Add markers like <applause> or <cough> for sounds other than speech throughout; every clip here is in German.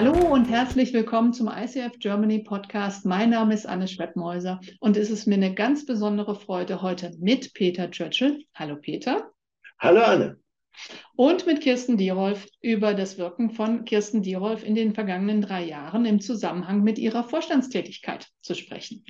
Hallo und herzlich willkommen zum ICF Germany Podcast. Mein Name ist Anne Schwedmäuser und es ist mir eine ganz besondere Freude, heute mit Peter Churchill. Hallo Peter. Hallo Anne. Und mit Kirsten Dierolf über das Wirken von Kirsten Dierolf in den vergangenen drei Jahren im Zusammenhang mit ihrer Vorstandstätigkeit zu sprechen.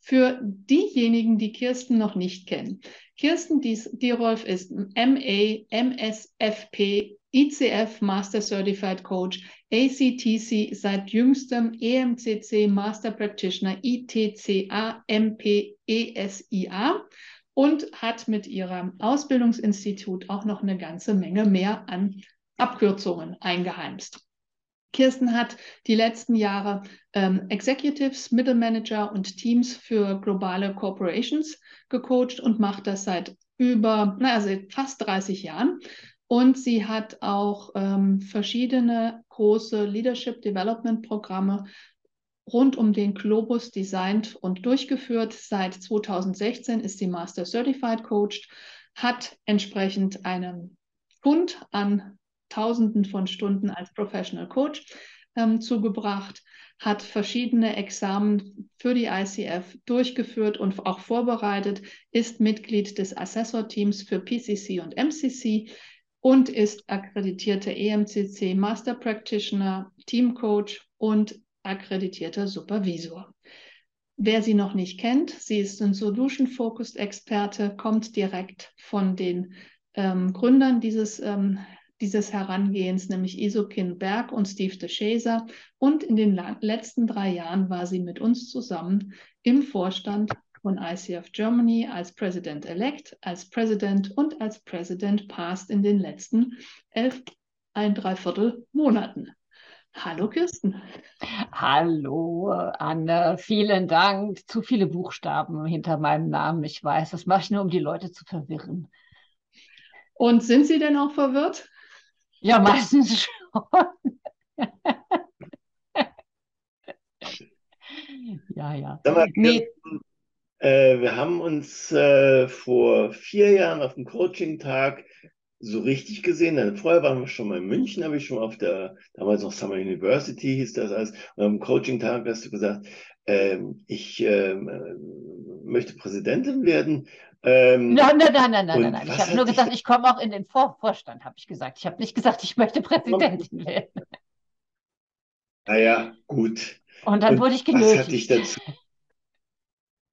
Für diejenigen, die Kirsten noch nicht kennen, Kirsten Dierolf ist MA, MSFP, ICF Master Certified Coach, ACTC seit jüngstem EMCC Master Practitioner, ITCA, MP, ESIA und hat mit ihrem Ausbildungsinstitut auch noch eine ganze Menge mehr an Abkürzungen eingeheimst. Kirsten hat die letzten Jahre ähm, Executives, Middle Manager und Teams für globale Corporations gecoacht und macht das seit über, naja, seit fast 30 Jahren. Und sie hat auch ähm, verschiedene große Leadership Development Programme rund um den Globus designt und durchgeführt. Seit 2016 ist sie Master Certified Coach, hat entsprechend einen Fund an Tausenden von Stunden als Professional Coach ähm, zugebracht, hat verschiedene Examen für die ICF durchgeführt und auch vorbereitet, ist Mitglied des Assessor-Teams für PCC und MCC und ist akkreditierte EMCC Master Practitioner, Team Coach und akkreditierter Supervisor. Wer sie noch nicht kennt, sie ist ein Solution-Focused Experte, kommt direkt von den ähm, Gründern dieses ähm, dieses Herangehens, nämlich Isokin Berg und Steve DeShazer. Und in den letzten drei Jahren war sie mit uns zusammen im Vorstand von ICF Germany als President-elect, als President und als President past in den letzten elf, ein Dreiviertel Monaten. Hallo Kirsten. Hallo Anne, vielen Dank. Zu viele Buchstaben hinter meinem Namen, ich weiß. Das mache ich nur, um die Leute zu verwirren. Und sind Sie denn auch verwirrt? Ja, meistens schon. ja, ja. Mal, nee. äh, wir haben uns äh, vor vier Jahren auf dem Coaching-Tag so richtig gesehen. vorher waren wir schon mal in München, habe ich schon auf der, damals noch Summer University hieß das alles. Und am Coaching-Tag hast du gesagt, ähm, ich ähm, äh, möchte Präsidentin werden. Ähm, nein, nein, nein, nein, nein, nein. Ich habe nur gesagt, ich komme auch in den Vor Vorstand, habe ich gesagt. Ich habe nicht gesagt, ich möchte Präsidentin werden. Naja, gut. Und dann Und wurde ich genötigt. Was hat dich dazu?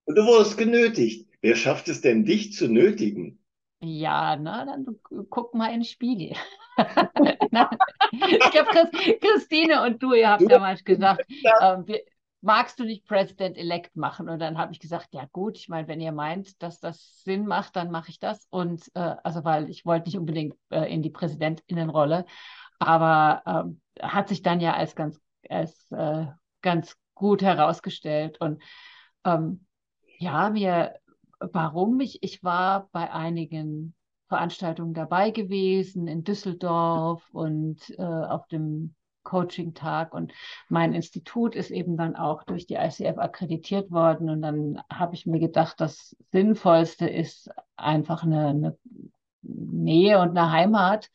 Und du wurdest genötigt. Wer schafft es denn, dich zu nötigen? Ja, na, dann guck mal in den Spiegel. <laughs> ich glaube, Christine und du, ihr habt damals gesagt, <laughs> äh, wir, magst du nicht President-elect machen? Und dann habe ich gesagt, ja gut, ich meine, wenn ihr meint, dass das Sinn macht, dann mache ich das. Und äh, also, weil ich wollte nicht unbedingt äh, in die Präsidentinnenrolle, aber ähm, hat sich dann ja als ganz, als, äh, ganz gut herausgestellt. Und ähm, ja, mir, warum ich, ich war bei einigen Veranstaltungen dabei gewesen in Düsseldorf und äh, auf dem Coaching-Tag. Und mein Institut ist eben dann auch durch die ICF akkreditiert worden. Und dann habe ich mir gedacht, das Sinnvollste ist einfach eine, eine Nähe und eine Heimat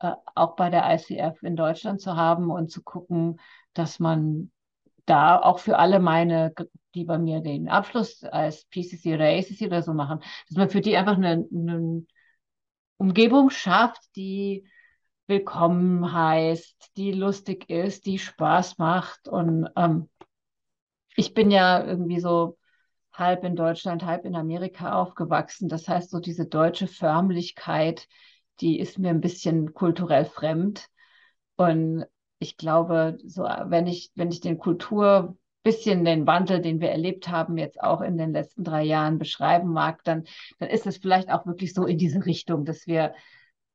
äh, auch bei der ICF in Deutschland zu haben und zu gucken, dass man da auch für alle meine, die bei mir den Abschluss als PCC oder ACC oder so machen, dass man für die einfach eine, eine Umgebung schafft, die willkommen heißt, die lustig ist, die Spaß macht. Und ähm, ich bin ja irgendwie so halb in Deutschland, halb in Amerika aufgewachsen. Das heißt, so diese deutsche Förmlichkeit, die ist mir ein bisschen kulturell fremd. Und ich glaube, so wenn ich, wenn ich den Kultur bisschen den Wandel, den wir erlebt haben, jetzt auch in den letzten drei Jahren beschreiben mag, dann, dann ist es vielleicht auch wirklich so in diese Richtung, dass wir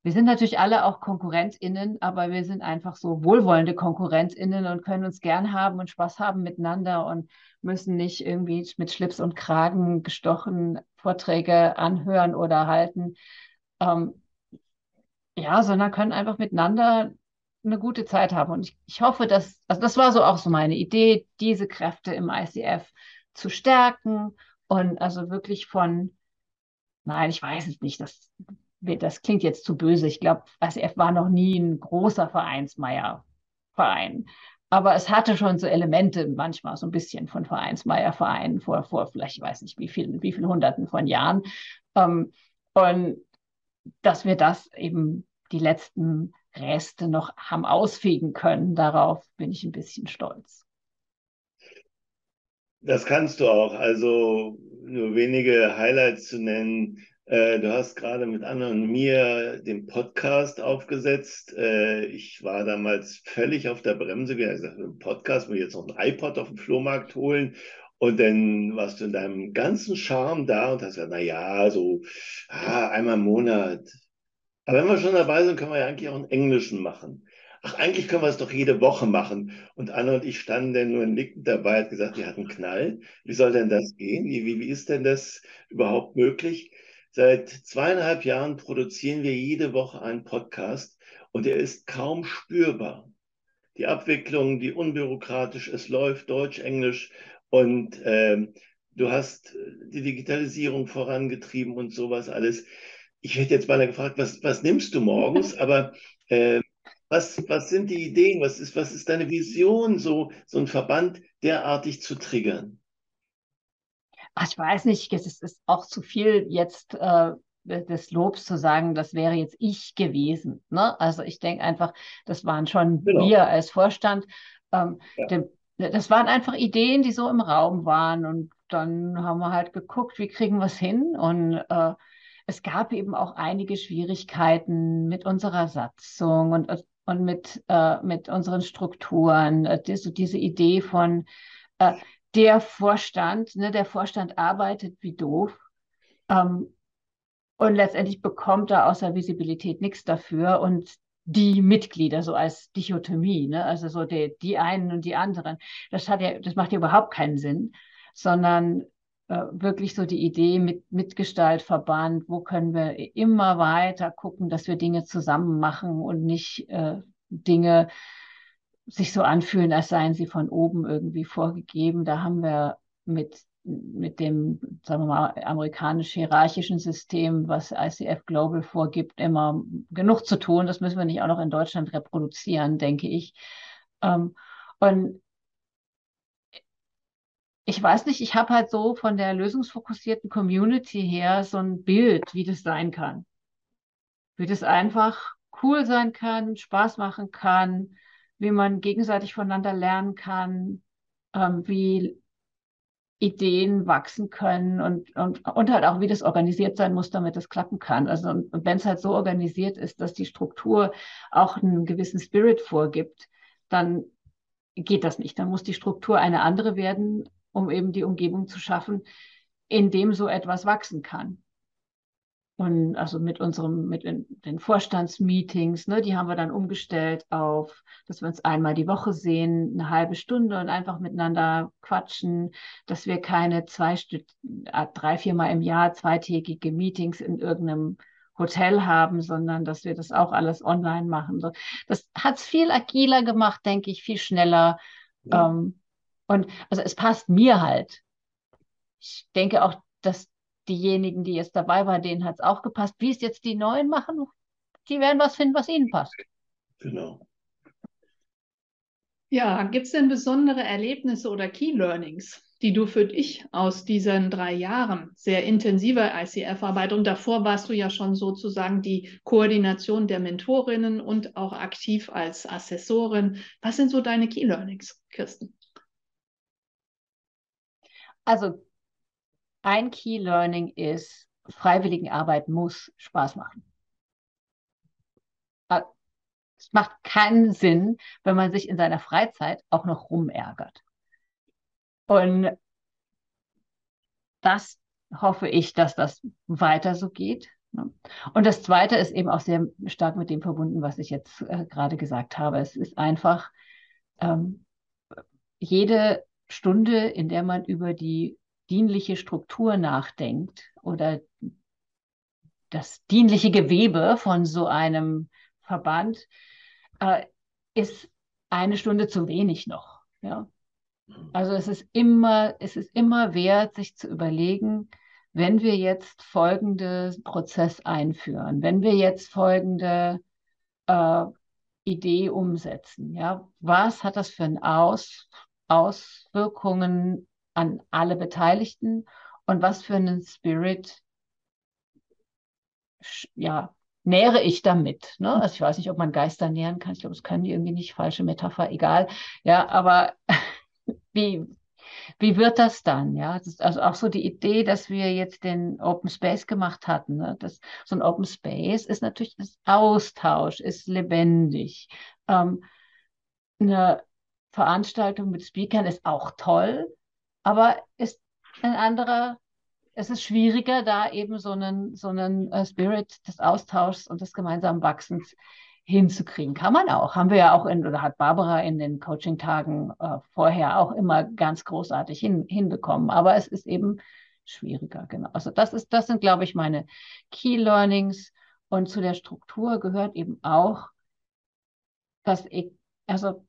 wir sind natürlich alle auch KonkurrentInnen, aber wir sind einfach so wohlwollende KonkurrentInnen und können uns gern haben und Spaß haben miteinander und müssen nicht irgendwie mit Schlips und Kragen gestochen Vorträge anhören oder halten. Ähm, ja, sondern können einfach miteinander eine gute Zeit haben. Und ich, ich hoffe, dass, also das war so auch so meine Idee, diese Kräfte im ICF zu stärken und also wirklich von, nein, ich weiß es nicht, das das klingt jetzt zu böse. Ich glaube, SCF war noch nie ein großer Vereinsmeier-Verein. aber es hatte schon so Elemente manchmal so ein bisschen von Vereinsmeiervereinen vor, vor vielleicht, ich weiß nicht, wie vielen, wie vielen Hunderten von Jahren. Ähm, und dass wir das eben die letzten Reste noch haben ausfegen können, darauf bin ich ein bisschen stolz. Das kannst du auch. Also nur wenige Highlights zu nennen. Äh, du hast gerade mit Anna und mir den Podcast aufgesetzt. Äh, ich war damals völlig auf der Bremse. Ich habe gesagt, einen Podcast, muss ich jetzt noch ein iPod auf dem Flohmarkt holen. Und dann warst du in deinem ganzen Charme da und hast gesagt, na ja, so ah, einmal im Monat. Aber wenn wir schon dabei sind, können wir ja eigentlich auch einen Englischen machen. Ach, eigentlich können wir es doch jede Woche machen. Und Anna und ich standen dann nur nickend dabei, hat gesagt, wir hatten Knall. Wie soll denn das gehen? Wie, wie, wie ist denn das überhaupt möglich? Seit zweieinhalb Jahren produzieren wir jede Woche einen Podcast und er ist kaum spürbar. Die Abwicklung, die unbürokratisch, es läuft Deutsch, Englisch und ähm, du hast die Digitalisierung vorangetrieben und sowas alles. Ich hätte jetzt mal gefragt, was, was nimmst du morgens? <laughs> Aber äh, was, was sind die Ideen? Was ist, was ist deine Vision, so, so einen Verband derartig zu triggern? Ach, ich weiß nicht, es ist, auch zu viel jetzt äh, des Lobs zu sagen, das wäre jetzt ich gewesen. Ne? Also ich denke einfach, das waren schon genau. wir als Vorstand. Ähm, ja. dem, das waren einfach Ideen, die so im Raum waren. Und dann haben wir halt geguckt, wie kriegen wir es hin. Und äh, es gab eben auch einige Schwierigkeiten mit unserer Satzung und, und mit, äh, mit unseren Strukturen. Äh, diese, diese Idee von, äh, der Vorstand, ne, der Vorstand arbeitet wie doof ähm, und letztendlich bekommt er außer Visibilität nichts dafür und die Mitglieder so als Dichotomie, ne, also so die, die einen und die anderen, das hat ja, das macht ja überhaupt keinen Sinn, sondern äh, wirklich so die Idee mit Mitgestalt, Verband, wo können wir immer weiter gucken, dass wir Dinge zusammen machen und nicht äh, Dinge sich so anfühlen, als seien sie von oben irgendwie vorgegeben. Da haben wir mit, mit dem, sagen wir mal, amerikanisch-hierarchischen System, was ICF Global vorgibt, immer genug zu tun. Das müssen wir nicht auch noch in Deutschland reproduzieren, denke ich. Ähm, und ich weiß nicht, ich habe halt so von der lösungsfokussierten Community her so ein Bild, wie das sein kann. Wie das einfach cool sein kann, Spaß machen kann, wie man gegenseitig voneinander lernen kann, ähm, wie Ideen wachsen können und, und, und halt auch, wie das organisiert sein muss, damit es klappen kann. Also wenn es halt so organisiert ist, dass die Struktur auch einen gewissen Spirit vorgibt, dann geht das nicht. Dann muss die Struktur eine andere werden, um eben die Umgebung zu schaffen, in dem so etwas wachsen kann. Und also mit unserem, mit den Vorstandsmeetings, ne, die haben wir dann umgestellt auf, dass wir uns einmal die Woche sehen, eine halbe Stunde und einfach miteinander quatschen, dass wir keine zwei, äh, drei, viermal im Jahr zweitägige Meetings in irgendeinem Hotel haben, sondern dass wir das auch alles online machen. So, das hat es viel agiler gemacht, denke ich, viel schneller. Ja. Ähm, und also es passt mir halt. Ich denke auch, dass diejenigen, die jetzt dabei waren, denen hat es auch gepasst. Wie es jetzt die Neuen machen, die werden was finden, was ihnen passt. Genau. Ja, gibt es denn besondere Erlebnisse oder Key Learnings, die du für dich aus diesen drei Jahren sehr intensiver ICF-Arbeit und davor warst du ja schon sozusagen die Koordination der Mentorinnen und auch aktiv als Assessorin. Was sind so deine Key Learnings, Kirsten? Also ein Key Learning ist, Freiwilligenarbeit muss Spaß machen. Äh, es macht keinen Sinn, wenn man sich in seiner Freizeit auch noch rumärgert. Und das hoffe ich, dass das weiter so geht. Ne? Und das Zweite ist eben auch sehr stark mit dem verbunden, was ich jetzt äh, gerade gesagt habe. Es ist einfach ähm, jede Stunde, in der man über die dienliche Struktur nachdenkt oder das dienliche Gewebe von so einem Verband, äh, ist eine Stunde zu wenig noch. Ja? Also es ist immer, es ist immer wert, sich zu überlegen, wenn wir jetzt folgende Prozess einführen, wenn wir jetzt folgende äh, Idee umsetzen. Ja, was hat das für ein Aus, Auswirkungen an alle Beteiligten und was für einen Spirit ja, nähere ich damit. Ne? Also ich weiß nicht, ob man Geister nähren kann. Ich glaube, das können die irgendwie nicht. Falsche Metapher, egal. Ja, aber <laughs> wie, wie wird das dann? Ja, das also auch so die Idee, dass wir jetzt den Open Space gemacht hatten. Ne? Das, so ein Open Space ist natürlich das Austausch, ist lebendig. Ähm, eine Veranstaltung mit Speakern ist auch toll, aber ist ein anderer es ist schwieriger, da eben so einen, so einen uh, Spirit des Austauschs und des gemeinsamen Wachsens hinzukriegen. Kann man auch. Haben wir ja auch in, oder hat Barbara in den Coaching-Tagen äh, vorher auch immer ganz großartig hin, hinbekommen. Aber es ist eben schwieriger, genau. Also das ist, das sind, glaube ich, meine Key Learnings. Und zu der Struktur gehört eben auch, dass ich, also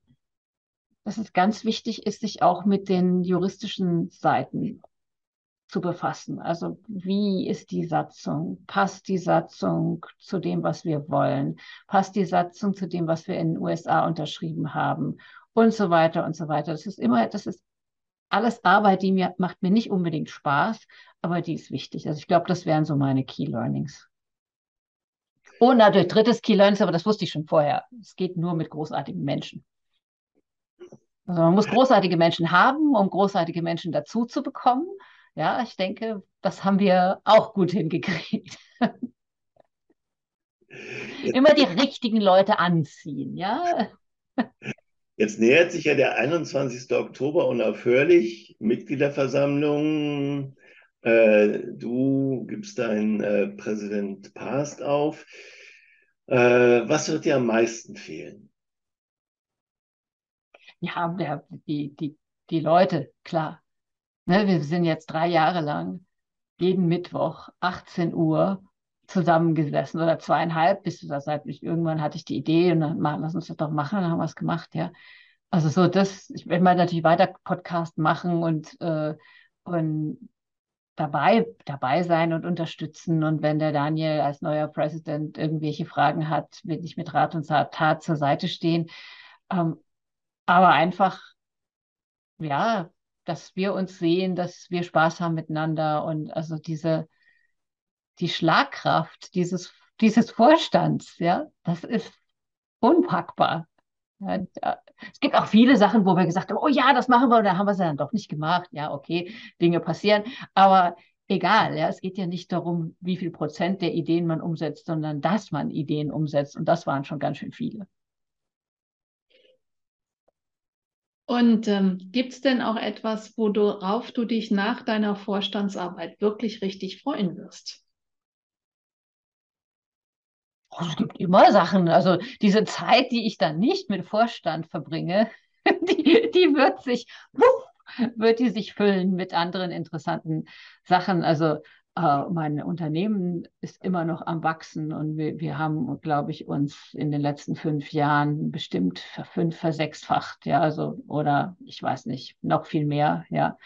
dass es ganz wichtig ist, sich auch mit den juristischen Seiten zu befassen. Also wie ist die Satzung? Passt die Satzung zu dem, was wir wollen? Passt die Satzung zu dem, was wir in den USA unterschrieben haben? Und so weiter und so weiter. Das ist immer, das ist alles Arbeit, die mir macht mir nicht unbedingt Spaß, aber die ist wichtig. Also ich glaube, das wären so meine Key Learnings. Und natürlich drittes Key Learnings, aber das wusste ich schon vorher. Es geht nur mit großartigen Menschen. Also man muss großartige Menschen haben, um großartige Menschen dazu zu bekommen. Ja, ich denke, das haben wir auch gut hingekriegt. Immer die richtigen Leute anziehen, ja. Jetzt nähert sich ja der 21. Oktober unaufhörlich, Mitgliederversammlung. Äh, du gibst deinen äh, Präsident Past auf. Äh, was wird dir am meisten fehlen? Ja, die, die, die Leute, klar. Ne, wir sind jetzt drei Jahre lang jeden Mittwoch 18 Uhr zusammengesessen oder zweieinhalb, bis das halt irgendwann hatte ich die Idee und dann machen, lass uns das doch machen, dann haben wir es gemacht, ja. Also so das, ich werde mal natürlich weiter Podcast machen und, äh, und dabei, dabei sein und unterstützen. Und wenn der Daniel als neuer Präsident irgendwelche Fragen hat, will ich mit Rat und Tat zur Seite stehen. Ähm, aber einfach, ja, dass wir uns sehen, dass wir Spaß haben miteinander und also diese, die Schlagkraft dieses, dieses Vorstands, ja, das ist unpackbar. Ja, es gibt auch viele Sachen, wo wir gesagt haben, oh ja, das machen wir, und dann haben wir es dann doch nicht gemacht. Ja, okay, Dinge passieren, aber egal, ja, es geht ja nicht darum, wie viel Prozent der Ideen man umsetzt, sondern dass man Ideen umsetzt und das waren schon ganz schön viele. Und ähm, gibt es denn auch etwas, worauf du dich nach deiner Vorstandsarbeit wirklich richtig freuen wirst? Oh, es gibt immer Sachen. Also diese Zeit, die ich dann nicht mit Vorstand verbringe, <laughs> die, die wird sich, wird die sich füllen mit anderen interessanten Sachen. Also äh, mein Unternehmen ist immer noch am Wachsen und wir, wir haben, glaube ich, uns in den letzten fünf Jahren bestimmt fünf versechsfacht, ja, also oder ich weiß nicht, noch viel mehr, ja.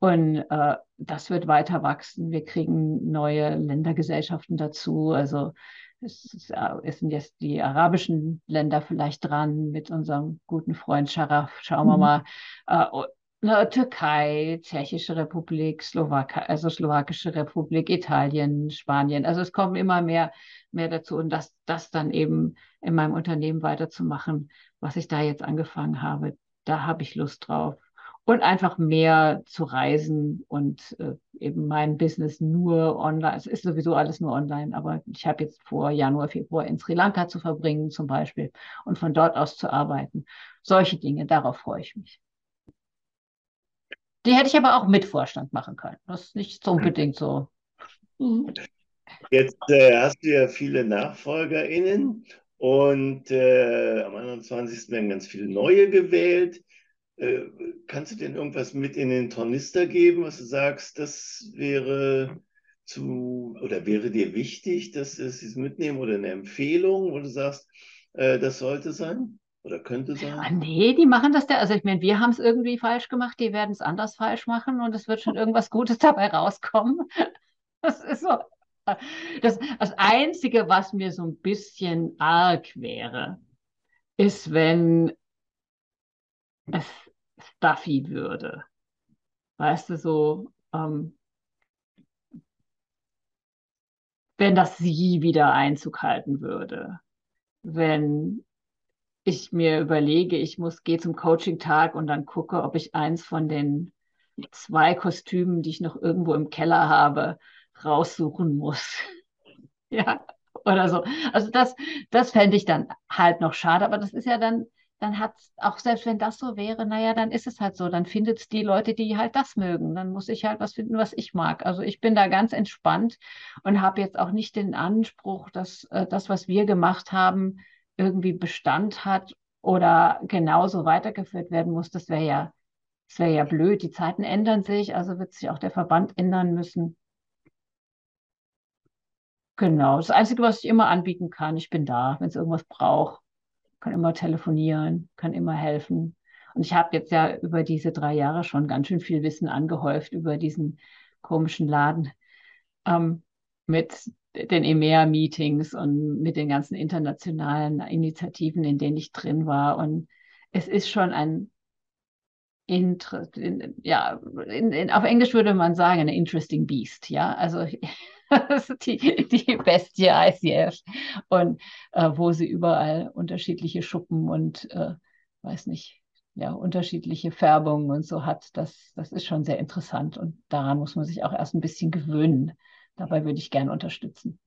Und äh, das wird weiter wachsen. Wir kriegen neue Ländergesellschaften dazu. Also es, ist, es sind jetzt die arabischen Länder vielleicht dran mit unserem guten Freund Scharaf. Schauen wir mhm. mal. Äh, Ne, Türkei, Tschechische Republik, Slowakei, also Slowakische Republik, Italien, Spanien. Also es kommen immer mehr, mehr dazu und das, das dann eben in meinem Unternehmen weiterzumachen, was ich da jetzt angefangen habe, da habe ich Lust drauf. Und einfach mehr zu reisen und äh, eben mein Business nur online. Es ist sowieso alles nur online, aber ich habe jetzt vor, Januar, Februar in Sri Lanka zu verbringen zum Beispiel und von dort aus zu arbeiten. Solche Dinge, darauf freue ich mich. Die hätte ich aber auch mit Vorstand machen können. Das ist nicht so unbedingt so. Jetzt äh, hast du ja viele NachfolgerInnen und äh, am 21. werden ganz viele neue gewählt. Äh, kannst du denn irgendwas mit in den Tornister geben, was du sagst, das wäre zu oder wäre dir wichtig, dass sie es mitnehmen oder eine Empfehlung, wo du sagst, äh, das sollte sein? Oder könnte sein? Ah, nee, die machen das ja. Also ich meine, wir haben es irgendwie falsch gemacht, die werden es anders falsch machen und es wird schon <laughs> irgendwas Gutes dabei rauskommen. <laughs> Das ist so. Das, das Einzige, was mir so ein bisschen arg wäre, ist, wenn es stuffy würde. Weißt du, so, ähm, wenn das Sie wieder Einzug halten würde. Wenn ich mir überlege, ich muss, gehe zum Coaching-Tag und dann gucke, ob ich eins von den zwei Kostümen, die ich noch irgendwo im Keller habe, raussuchen muss. <laughs> ja, oder so. Also das, das fände ich dann halt noch schade, aber das ist ja dann, dann hat auch selbst wenn das so wäre, naja, dann ist es halt so. Dann findet es die Leute, die halt das mögen. Dann muss ich halt was finden, was ich mag. Also ich bin da ganz entspannt und habe jetzt auch nicht den Anspruch, dass äh, das, was wir gemacht haben, irgendwie Bestand hat oder genauso weitergeführt werden muss. Das wäre ja, das ja blöd. Die Zeiten ändern sich, also wird sich auch der Verband ändern müssen. Genau, das Einzige, was ich immer anbieten kann, ich bin da, wenn es irgendwas braucht, kann immer telefonieren, kann immer helfen. Und ich habe jetzt ja über diese drei Jahre schon ganz schön viel Wissen angehäuft über diesen komischen Laden ähm, mit den EMEA-Meetings und mit den ganzen internationalen Initiativen, in denen ich drin war. Und es ist schon ein Inter in, ja, in, in, auf Englisch würde man sagen, ein interesting beast, ja. Also <laughs> die, die Bestie ICF und äh, wo sie überall unterschiedliche Schuppen und äh, weiß nicht, ja, unterschiedliche Färbungen und so hat. Das, das ist schon sehr interessant und daran muss man sich auch erst ein bisschen gewöhnen. Dabei würde ich gerne unterstützen.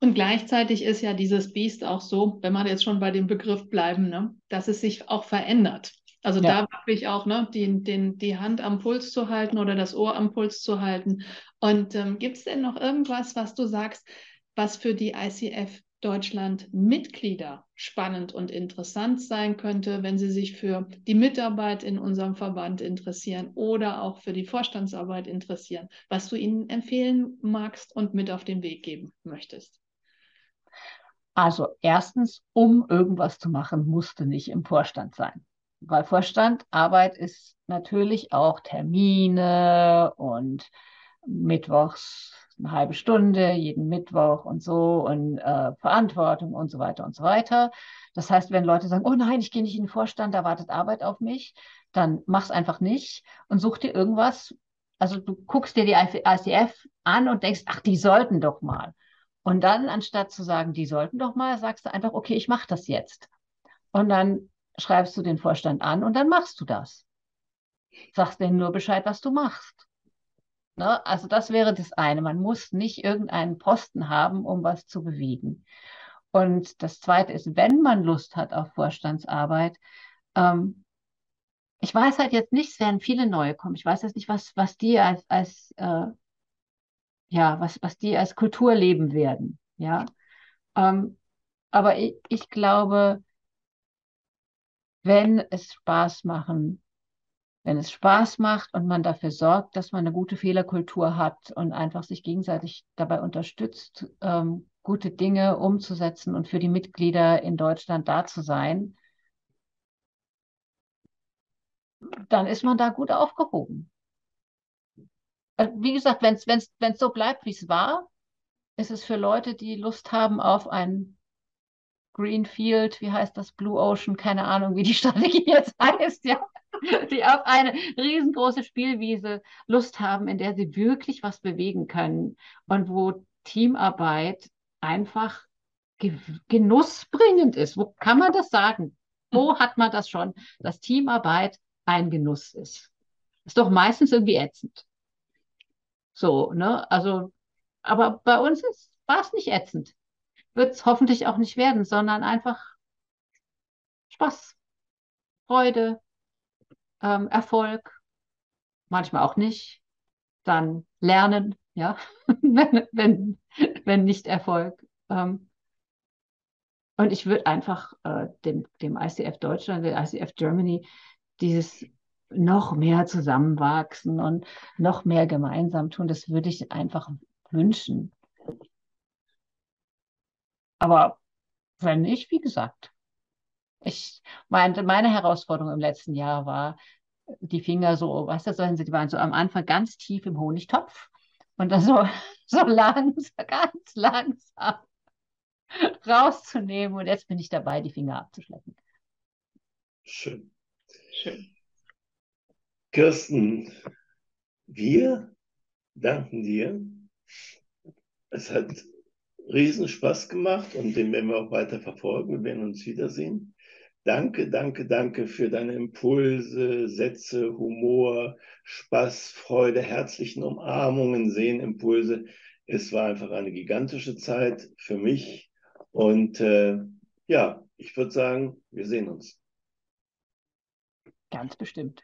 Und gleichzeitig ist ja dieses Biest auch so, wenn wir jetzt schon bei dem Begriff bleiben, ne, dass es sich auch verändert. Also ja. da wirklich auch ne, die, den, die Hand am Puls zu halten oder das Ohr am Puls zu halten. Und ähm, gibt es denn noch irgendwas, was du sagst, was für die ICF Deutschland Mitglieder spannend und interessant sein könnte, wenn sie sich für die Mitarbeit in unserem Verband interessieren oder auch für die Vorstandsarbeit interessieren, was du ihnen empfehlen magst und mit auf den Weg geben möchtest? Also erstens, um irgendwas zu machen, musste nicht im Vorstand sein weil Vorstand, Arbeit ist natürlich auch Termine und Mittwochs eine halbe Stunde, jeden Mittwoch und so und äh, Verantwortung und so weiter und so weiter. Das heißt, wenn Leute sagen, oh nein, ich gehe nicht in den Vorstand, da wartet Arbeit auf mich, dann mach's einfach nicht und such dir irgendwas. Also du guckst dir die ICF an und denkst, ach, die sollten doch mal. Und dann, anstatt zu sagen, die sollten doch mal, sagst du einfach, okay, ich mache das jetzt. Und dann schreibst du den Vorstand an und dann machst du das. Sagst denen nur Bescheid, was du machst. Ne? Also das wäre das eine. Man muss nicht irgendeinen Posten haben, um was zu bewegen. Und das zweite ist, wenn man Lust hat auf Vorstandsarbeit, ähm, ich weiß halt jetzt nicht, es werden viele neue kommen. Ich weiß jetzt nicht, was, was die als, als äh, ja, was, was die als Kultur leben werden. Ja. Ähm, aber ich, ich glaube, wenn es Spaß machen, wenn es Spaß macht und man dafür sorgt, dass man eine gute Fehlerkultur hat und einfach sich gegenseitig dabei unterstützt, ähm, gute Dinge umzusetzen und für die Mitglieder in Deutschland da zu sein, dann ist man da gut aufgehoben. Äh, wie gesagt, wenn es so bleibt, wie es war, ist es für Leute, die Lust haben auf ein Greenfield, wie heißt das, Blue Ocean, keine Ahnung, wie die <laughs> Strategie jetzt heißt, ja, die auf eine riesengroße Spielwiese Lust haben, in der sie wirklich was bewegen können und wo Teamarbeit einfach genussbringend ist. Wo kann man das sagen? Wo hat man das schon, dass Teamarbeit ein Genuss ist? Ist doch meistens irgendwie ätzend. So, ne? Also, aber bei uns war es nicht ätzend wird es hoffentlich auch nicht werden, sondern einfach Spaß, Freude, ähm, Erfolg, manchmal auch nicht, dann Lernen, ja, <laughs> wenn, wenn, wenn nicht Erfolg. Ähm, und ich würde einfach äh, dem, dem ICF Deutschland, der ICF Germany, dieses noch mehr zusammenwachsen und noch mehr gemeinsam tun, das würde ich einfach wünschen. Aber wenn nicht, wie gesagt, ich meinte, meine Herausforderung im letzten Jahr war, die Finger so, was das sollen sie, die waren so am Anfang ganz tief im Honigtopf und dann so, <laughs> so langsam, ganz langsam <laughs> rauszunehmen und jetzt bin ich dabei, die Finger abzuschleppen. Schön. Schön. Kirsten, wir danken dir. Es hat riesen Spaß gemacht und den werden wir auch weiter verfolgen. Wir werden uns wiedersehen. Danke, danke, danke für deine Impulse, Sätze, Humor, Spaß, Freude, herzlichen Umarmungen, Sehenimpulse. Es war einfach eine gigantische Zeit für mich. Und äh, ja, ich würde sagen, wir sehen uns. Ganz bestimmt.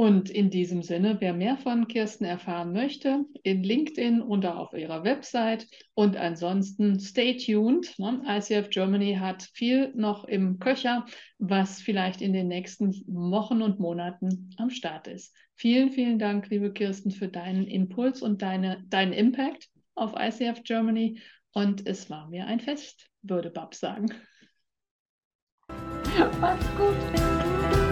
Und in diesem Sinne, wer mehr von Kirsten erfahren möchte, in LinkedIn oder auf ihrer Website. Und ansonsten stay tuned. Ne? ICF Germany hat viel noch im Köcher, was vielleicht in den nächsten Wochen und Monaten am Start ist. Vielen, vielen Dank, liebe Kirsten, für deinen Impuls und deine, deinen Impact auf ICF Germany. Und es war mir ein Fest, würde Bab sagen. Mach's gut.